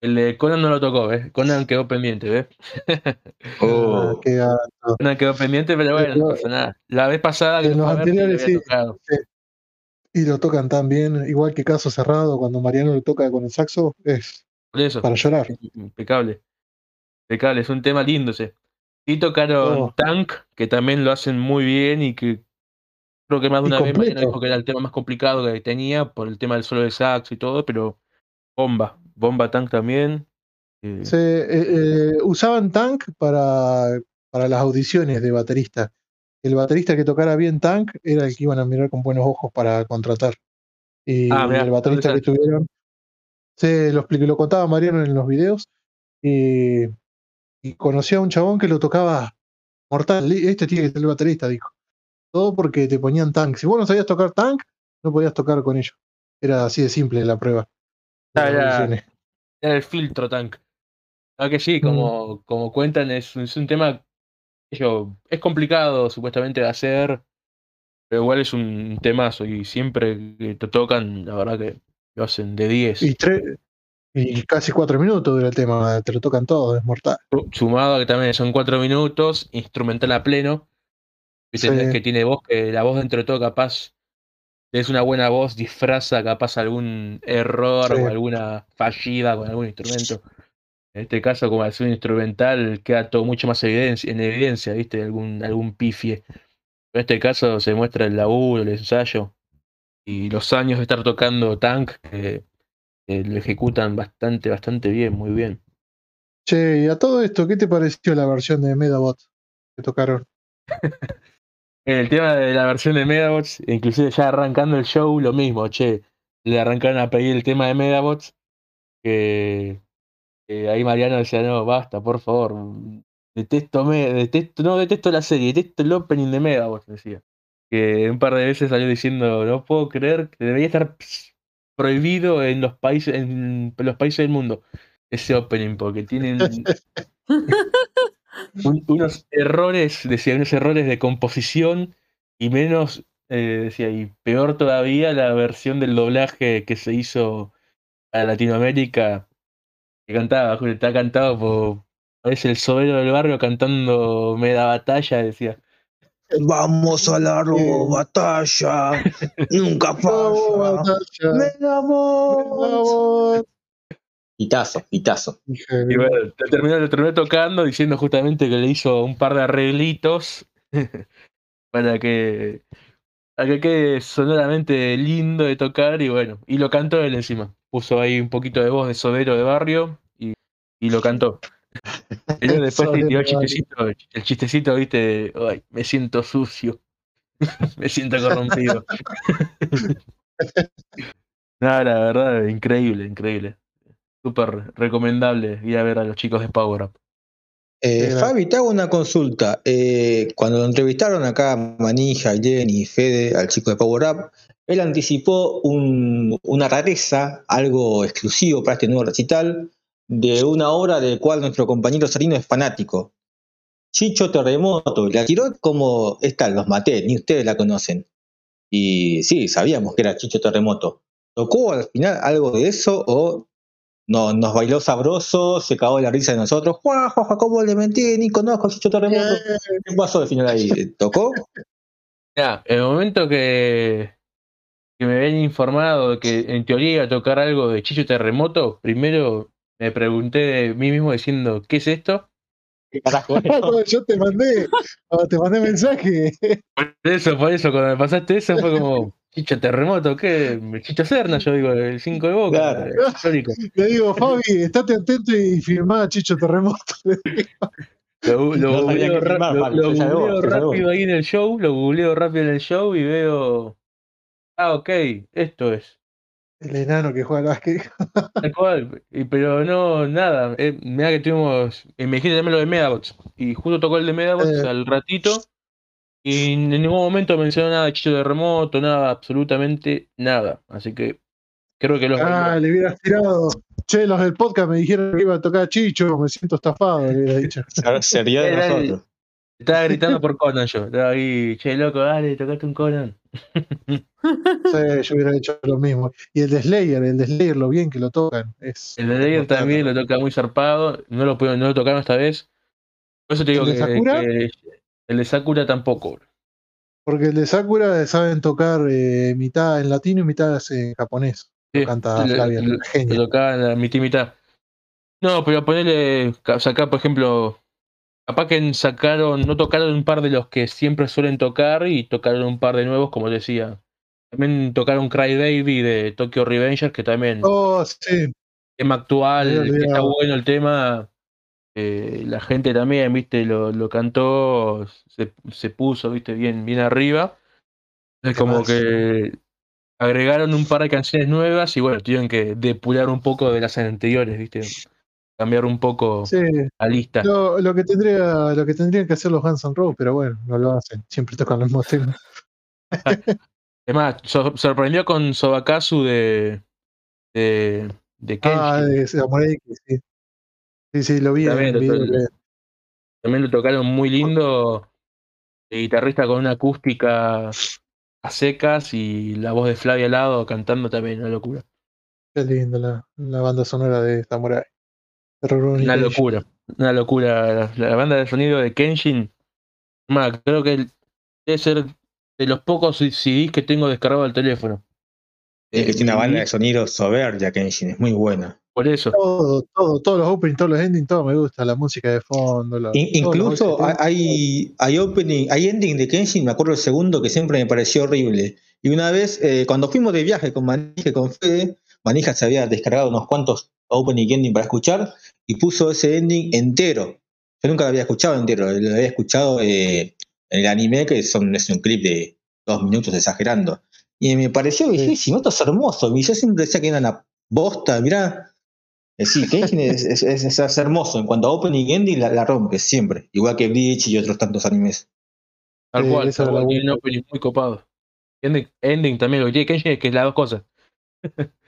El de Conan no lo tocó, ¿ves? Conan quedó pendiente, ¿ves? Ah, qué gato. Conan quedó pendiente, pero bueno, no pasa nada. La vez pasada que En lo los sí anteriores, sí. Y lo tocan tan bien, igual que Caso Cerrado, cuando Mariano lo toca con el saxo, es Por eso. para llorar. Impecable. Impecable, es un tema lindo ese. Y tocaron Oh. Tank, que también lo hacen muy bien y que creo que más de una vez Mariano dijo que era el tema más complicado que tenía por el tema del solo de sax y todo, pero bomba, bomba Tank también. Eh, Se, eh, eh, usaban Tank para, para las audiciones de baterista. El baterista que tocara bien Tank era el que iban a mirar con buenos ojos para contratar. Y Ah, mirá, el baterista que tuvieron, se lo, expliqué- lo contaba Mariano en los videos, y, y conocí a un chabón que lo tocaba mortal. Este tiene que ser el baterista, dijo. Todo porque te ponían Tank. Si vos no sabías tocar Tank, no podías tocar con ellos. Era así de simple la prueba. Ah, era- el filtro Tank. Aunque sí, Mm. como, como cuentan, es, es un tema que yo, es complicado supuestamente de hacer, pero igual es un temazo y siempre que te tocan, la verdad que lo hacen de 10. Y, tre- y casi cuatro minutos dura el tema, te lo tocan todo, es mortal. Sumado a que también son 4 minutos, instrumental a pleno. Viste, Sí. es que tiene voz, que la voz dentro de todo capaz es una buena voz, disfraza capaz algún error Sí. o alguna fallida con algún instrumento. En este caso, como ser un instrumental, queda todo mucho más evidencia, en evidencia, ¿viste? Algún, algún pifie. En este caso se muestra el laburo, el ensayo y los años de estar tocando Tank que, que lo ejecutan bastante, bastante bien, muy bien. Che, y a todo esto, ¿qué te pareció la versión de Medabot que tocaron? En el tema de la versión de Medabots, inclusive ya arrancando el show, lo mismo, che. Le arrancaron a pedir el tema de Medabots. Que, que ahí Mariano decía, no, basta, por favor. Detesto, me, detesto, no detesto la serie, detesto el opening de Medabots, decía. Que un par de veces salió diciendo, no puedo creer que debería estar prohibido en los países, en los países del mundo. Ese opening, porque tienen un- unos errores, decía, unos errores de composición y menos, eh, decía, y peor todavía la versión del doblaje que se hizo a Latinoamérica, que cantaba, está cantado por, es el sobero del barrio cantando Me da batalla, decía. Vamos a la Bien. batalla. Nunca pasa. Me. Hitazo, hitazo. Hija de Y bueno, lo terminó, lo terminó tocando diciendo justamente que le hizo un par de arreglitos para que, para que quede sonoramente lindo de tocar y bueno, y lo cantó él encima. Puso ahí un poquito de voz de sobero de barrio y, y lo cantó. Pero después Sobero tiró el chistecito, el chistecito, viste, de, "Ay, me siento sucio, me siento corrompido. Nada, la verdad, increíble, increíble. Súper recomendable ir a ver a los chicos de Power Up. Eh, Fabi, te hago una consulta. Eh, cuando lo entrevistaron acá Manija, Jenny, Fede, al chico de Power Up, él anticipó un- una rareza, algo exclusivo para este nuevo recital, de una obra del cual nuestro compañero Sarino es fanático. Chicho Terremoto, la tiró como esta, los maté, ni ustedes la conocen. Y sí, sabíamos que era Chicho Terremoto. ¿Tocó al final algo de eso o no, nos bailó sabroso, se cagó de la risa de nosotros? ¡Juá, juá, cómo le mentí! Ni conozco a Chicho Terremoto. ¿Qué pasó al final ahí? ¿Tocó? Ya, el momento que, que me habían informado de que en teoría iba a tocar algo de Chicho Terremoto, primero me pregunté de mí mismo diciendo, ¿qué es esto? ¿Qué carajo es? Cuando yo te mandé, te mandé mensaje. Por eso, por eso, cuando me pasaste eso fue como, Chicho Terremoto, ¿qué? Chicho Serna, yo digo, el 5 de boca, Claro. histórico. Le digo, Fabi, estate atento y firmá a Chicho Terremoto. Lo, lo No googleo, firmar, lo- lo rápido ahí en el show, lo googleo rápido en el show y veo, ah, ok, esto es. El enano que juega al básquet. Tal cual, pero no, nada. Eh, mira que tuvimos. eh, me dijiste también lo de Medabots. Y justo tocó el de Medabots Eh. al ratito. Y en ningún momento mencionó nada de Chicho de Remoto, nada, absolutamente nada. Así que creo que los. Ah, le hubieras tirado. Che, los del podcast me dijeron que iba a tocar Chicho, me siento estafado, le hubiera dicho. Se- Se rió de nosotros. Estaba gritando por Conan yo. Estaba ahí, che, loco, dale, tocaste un Conan. Sí, yo hubiera hecho lo mismo. Y el de Slayer, el de Slayer, lo bien que lo tocan. Es El de Layer también lo toca muy zarpado. No lo, pudieron- no lo tocaron esta vez. Por eso te digo ¿El de que, Sakura? que el de Sakura tampoco. Porque el de Sakura saben tocar eh, mitad en latino y mitad en japonés. Lo Sí, canta lo- Flavia, lo- la genia. Lo tocaba en la mitad y mitad. No, pero ponerle, sacar, por ejemplo, capaz que sacaron, no tocaron un par de los que siempre suelen tocar y tocaron un par de nuevos, como decía. También tocaron Cry Baby de Tokyo Revengers, que también Oh, sí. tema actual, que está bueno el tema. eh, la gente también, viste, lo, lo cantó, se, se puso, viste, bien, bien arriba. Es como que agregaron un par de canciones nuevas y bueno, tuvieron que depurar un poco de las anteriores, viste. Cambiar un poco Sí, la lista. lo, lo que tendría, lo que tendrían que hacer los Guns N' Roses, pero bueno, no lo hacen. Siempre tocan los mismos temas. Es más, so- sorprendió con Sobakazu de. de. de. Ah, de Samurai X, sí. Sí, sí, lo vi También lo- que- También lo tocaron muy lindo. El guitarrista con una acústica a secas y la voz de Flavia al lado cantando también, una locura. Qué lindo la, la banda sonora de Samurai. Terror Una locura. Una locura. La, la banda de sonido de Kenshin. Más, creo que debe ser de los pocos CDs que tengo descargado al teléfono. Es que tiene una banda Y de sonido soberbia, Kenshin, es muy buena. Por eso. Todo, todo, todos los openings, todos los endings, todo me gusta, la música de fondo. la- In- incluso hay, hay opening, hay ending de Kenshin, me acuerdo el segundo que siempre me pareció horrible. Y una vez, eh, cuando fuimos de viaje con Manija y con Fede, Manija se había descargado unos cuantos opening y ending para escuchar y puso ese ending entero. Yo nunca lo había escuchado entero, lo había escuchado eh, en el anime, que son, es un clip de dos minutos exagerando. Y me pareció bellísimo, esto es hermoso. Y yo siempre decía que era una bosta, mirá. Eh, Sí, Kenshin es, es, es- es hermoso. En cuanto a opening y ending, la, la rompe siempre. Igual que Bleach y otros tantos animes. Tal cual. tal cual, Tiene un opening muy copado. Ending, ending también, lo que tiene Kenshin es que es las dos cosas.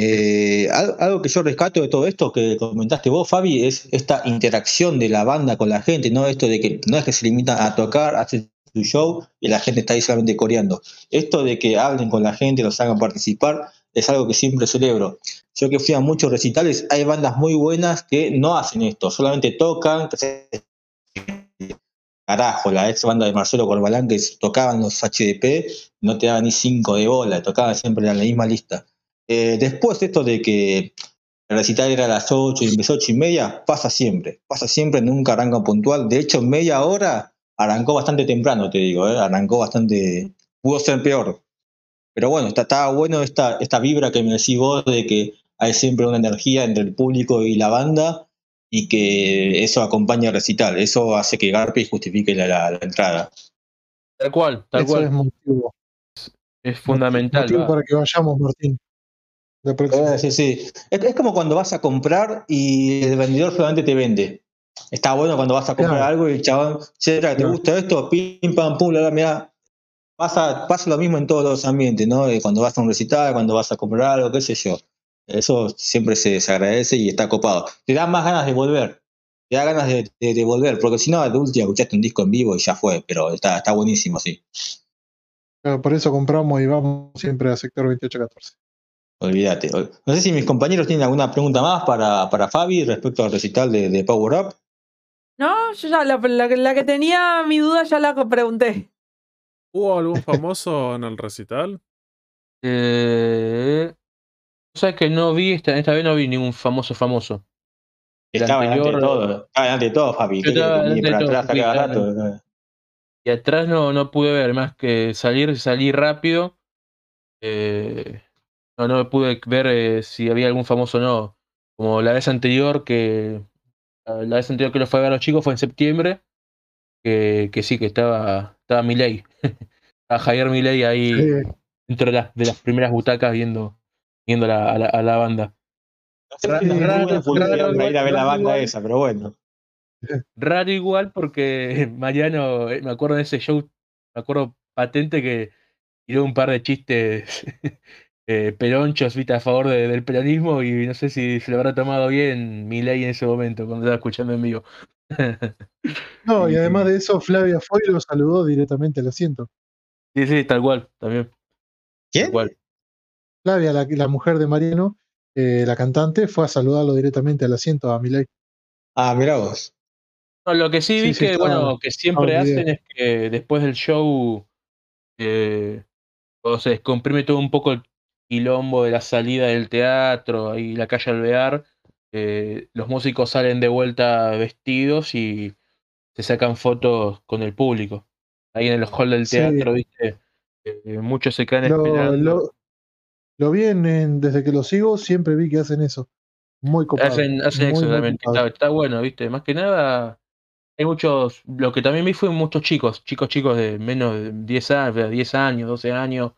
Eh, al- algo que yo rescato de todo esto que comentaste vos, Fabi, es esta interacción de la banda con la gente, ¿no? Esto de que no es que se limitan a tocar, hacer su show y la gente está ahí solamente coreando. Esto de que hablen con la gente, los hagan participar, es algo que siempre celebro. Yo que fui a muchos recitales, hay bandas muy buenas que no hacen esto, solamente tocan, carajo, la ex banda de Marcelo Corbalán que tocaban los HDP, no te daban ni cinco de bola, tocaban siempre en la misma lista. Eh, después esto de que el recital era a las 8 y empezó 8 y media, pasa siempre, pasa siempre, nunca arranca puntual. De hecho, media hora arrancó bastante temprano, te digo, ¿eh? arrancó bastante, pudo ser peor. Pero bueno, está, está bueno esta, esta vibra que me decís vos de que hay siempre una energía entre el público y la banda y que eso acompaña al recital. Eso hace que Garpi justifique la, la- la entrada. Tal cual, tal Eso cual. es motivo, Es fundamental. motivo para que vayamos, Martín. La próxima. Eh, sí, sí. Es, es como cuando vas a comprar y el vendedor solamente te vende. Está bueno cuando vas a comprar Claro. algo y el chabón, che, ¿te Claro. gusta esto? Pim, pam, pum, la, la, mirá. Pasa, pasa lo mismo en todos los ambientes, ¿no? Eh, Cuando vas a un recital, cuando vas a comprar algo, qué sé yo. Eso siempre se, se agradece y está copado. Te da más ganas de volver. Te da ganas de, de- de volver, porque si no, de última escuchaste un disco en vivo y ya fue, pero está, está buenísimo, sí. Por eso compramos y vamos siempre a sector 2814. Olvídate. Ol- No sé si mis compañeros tienen alguna pregunta más para, para Fabi respecto al recital de, de Power Up. No, yo ya la, la- la que tenía mi duda ya la pregunté. ¿Hubo algún famoso en el recital? Eh, sabes que no vi, esta, esta vez no vi ningún famoso famoso. Estaba delante de anterior- todo, estaba delante de todo, Fabi. Y atrás no, no pude ver más que salir, salí rápido. Eh, no, no pude ver eh, si había algún famoso o no. Como la vez anterior que. La vez anterior que lo fue a ver a los chicos fue en septiembre. Que, que sí, que estaba. Estaba Milei. estaba Javier Milei ahí Sí, dentro de las, de las primeras butacas viendo, viendo la- a, la, a la banda. No sé si es muy Raro, para ir a ver la banda igual. esa, pero bueno. Raro igual porque Mariano, eh, me acuerdo de ese show, me acuerdo patente que tiró un par de chistes eh, peronchos, viste, a favor de- del peronismo y no sé si se lo habrá tomado bien Milei en ese momento cuando estaba escuchando en vivo. No, y además de eso, Flavia Foy lo saludó directamente al asiento. sí, sí, tal cual, también. Tal ¿Quién? cual. Flavia, la, la mujer de Mariano, eh, la cantante, fue a saludarlo directamente al asiento a Milei. Ah, mirá vos. No, lo que sí Sí, vi sí, que, bueno, que siempre hacen es que después del show, eh, cuando se descomprime todo un poco el quilombo de la salida del teatro y la calle Alvear, eh, los músicos salen de vuelta vestidos y se sacan fotos con el público. Ahí en el hall del Sí. teatro, viste, Eh, muchos se quedan Lo, esperando. lo, lo vi en- en- desde que lo sigo, siempre vi que hacen eso. Muy copado. Hacen, hacen muy, exactamente. Está, está bueno, ¿viste? Más que nada, hay muchos. Lo que también vi fue muchos chicos, chicos, chicos de menos de 10 años, de 10 años, 12 años,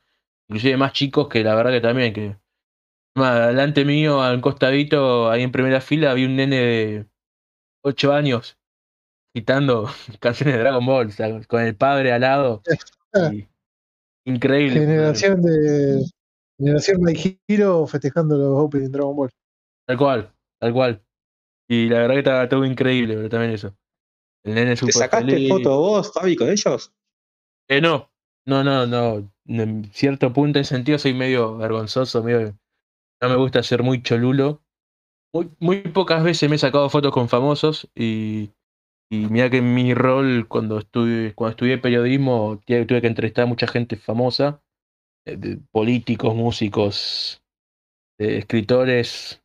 inclusive más chicos que la verdad que también. que más Adelante mío, al costadito, ahí en primera fila, había un nene de 8 años gritando canciones de Dragon Ball, o sea, con el padre al lado. y- increíble. Generación de. Generación My Hero festejando los Opening Dragon Ball. Tal cual, tal cual. Y la verdad que estaba todo increíble, pero también eso. El nene ¿Te sacaste feliz. foto vos, Fabi, con ellos? Eh, no, no, no, no. En cierto punto en sentido soy medio vergonzoso, medio. No me gusta ser muy cholulo. Muy, muy pocas veces me he sacado fotos con famosos y, y mira que mi rol cuando estuve, cuando estudié periodismo tuve que entrevistar a mucha gente famosa, eh, políticos, músicos, eh, escritores.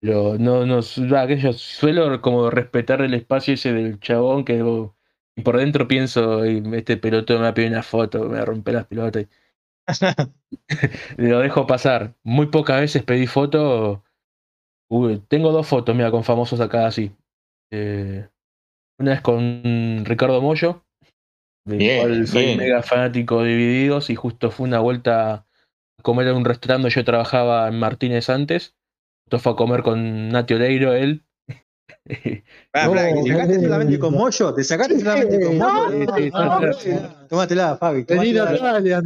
Pero no, no, va, que yo suelo como respetar el espacio ese del chabón que y por dentro pienso, "Ey, este pelotudo me va a pedir una foto, me va a romper las pelotas. y lo dejo pasar. Muy pocas veces pedí foto. Uy, tengo dos fotos, mira, con famosos acá así. Eh, una es con Ricardo Mollo, del Bien, cual soy bien. mega fanático de Divididos, y justo fue una vuelta a comer en un restaurante yo trabajaba en Martínez antes. Justo fue a comer con Nati Oreiro, él. Ah, No, ¿Te sacaste qué solamente con Moyo? ¿Te sacaste solamente con No, sí, sí, Ah, sí, Tómatela, Fabi. Vení tómatela.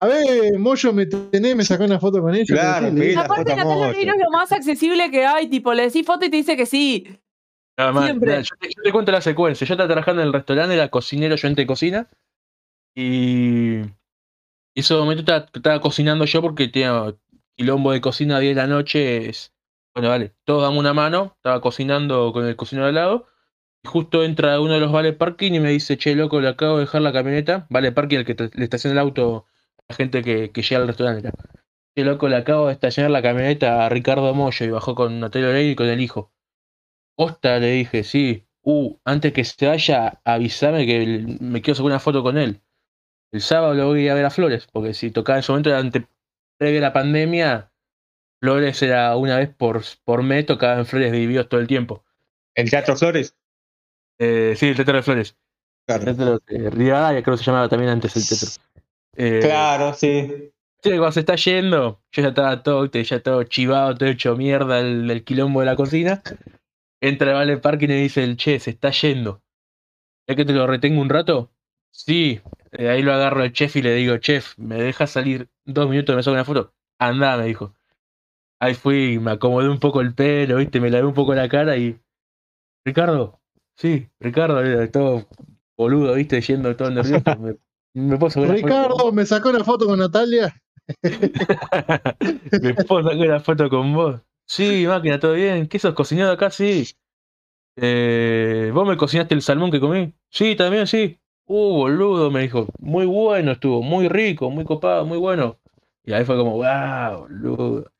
A ver, Moyo, me tenés, me sacó una foto con ella. Claro, la Aparte, foto a Natalia Moyo. Oreiro es lo más accesible que hay. Tipo, le decís foto y te dice que sí. Nada más, Siempre. nada, yo, te, yo te cuento la secuencia. Yo estaba trabajando en el restaurante, era cocinero, yo de cocina. Y. En ese momento estaba, estaba cocinando yo porque tenía quilombo de cocina a 10 de la noche. Es, bueno, vale, todos damos una mano. Estaba cocinando con el cocinero al lado. Y justo entra uno de los vale parking y me dice, che, loco, le acabo de dejar la camioneta. Vale parking, el que te- le estaciona el auto la gente que, que llega al restaurante. era. Che, loco, le acabo de estacionar la camioneta a Ricardo Moyo y bajó con Natalia Oreiro y con el hijo. Posta, le dije, sí. Uh, antes que se vaya, avísame que el- me quiero sacar una foto con él. El sábado lo voy a ver a Flores, porque si tocaba en ese momento, era ante, previo a la pandemia, Flores era una vez por, por mes, tocaba en Flores vividos todo el tiempo. ¿El Teatro Flores? Eh, sí, el Teatro de Flores. El Claro, Teatro de Rivadavia, creo que se llamaba también antes el Teatro. Eh, claro sí. Cuando se está yendo, yo ya estaba todo, ya todo chivado, todo hecho mierda del, del quilombo de la cocina. Entra el Vale Parking y dice el che, se está yendo. ¿Es que te lo retengo un rato? Sí. Eh, ahí lo agarro al chef y le digo, chef, ¿me dejas salir dos minutos me saco una foto? Andá, me dijo. Ahí fui, me acomodé un poco el pelo, viste, me lavé un poco la cara y. Ricardo, sí, Ricardo, era todo boludo, viste, yendo todo nervioso. Me, me puedo sacar una foto? Ricardo, me sacó una foto con Natalia. ¿Me puedo sacar una foto con vos? Sí, máquina, todo bien. ¿Qué sos cocinado acá? Sí. Eh, ¿Vos me cocinaste el salmón que comí? Sí, también, sí. Uh, boludo, me dijo. Muy bueno estuvo, muy rico, muy copado, muy bueno. Y ahí fue como, wow, boludo.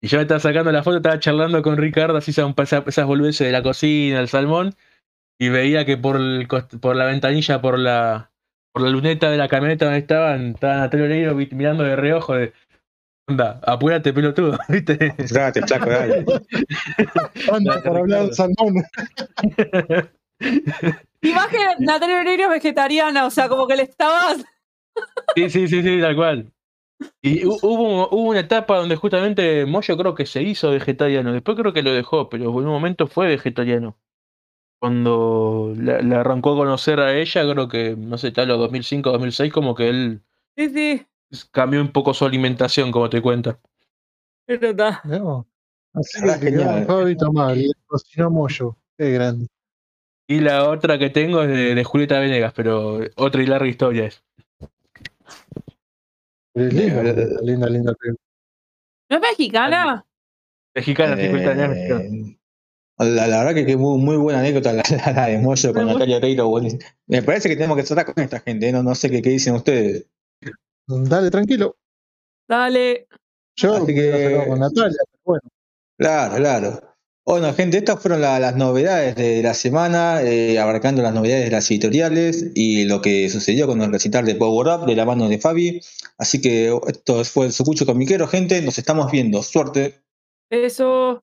Y yo me estaba sacando la foto, estaba charlando con Ricardo, así esas, boludeces de la cocina, el salmón, y veía que por, el cost- por la ventanilla, por la, por la luneta de la camioneta donde estaban, estaba Natalia Oreiro vi- mirando de reojo de, onda, apúrate pelotudo, ¿viste? Date, flaco, dale. Anda por hablar del salmón. Que Natalia Oreiro es vegetariana, o sea, como que le estabas. Sí, sí, sí, sí, tal cual. Y hu- hubo, hubo una etapa donde justamente Moyo creo que se hizo vegetariano, después creo que lo dejó, pero en un momento fue vegetariano. Cuando la, la arrancó a conocer a ella, creo que, no sé, tal, o 2005, 2006, como que él Sí, sí. cambió un poco su alimentación, como te cuenta. Pero está. No. Así Ah, que. Fabi Tomás, le cocinó Moyo. Qué grande. Y la otra que tengo es de, de Julieta Venegas, pero otra y larga historia es. Es linda, Eh, linda, linda. ¿No es mexicana? Mexicana, 50 años mexicana. La, la verdad que, que muy, muy buena anécdota la, la- la de Moyo con Natalia buenísimo. Me parece que tenemos que tratar con esta gente, ¿eh? no, no sé qué, qué dicen ustedes. Dale, tranquilo. Dale. Yo Así que- con Natalia, pero bueno. Claro, claro. Bueno, gente, estas fueron la- las novedades de la semana, eh, abarcando las novedades de las editoriales y lo que sucedió con el recital de Power Up de la mano de Fabi. Así que esto fue el Sucucho Comiquero, gente. Nos estamos viendo. Suerte. Eso.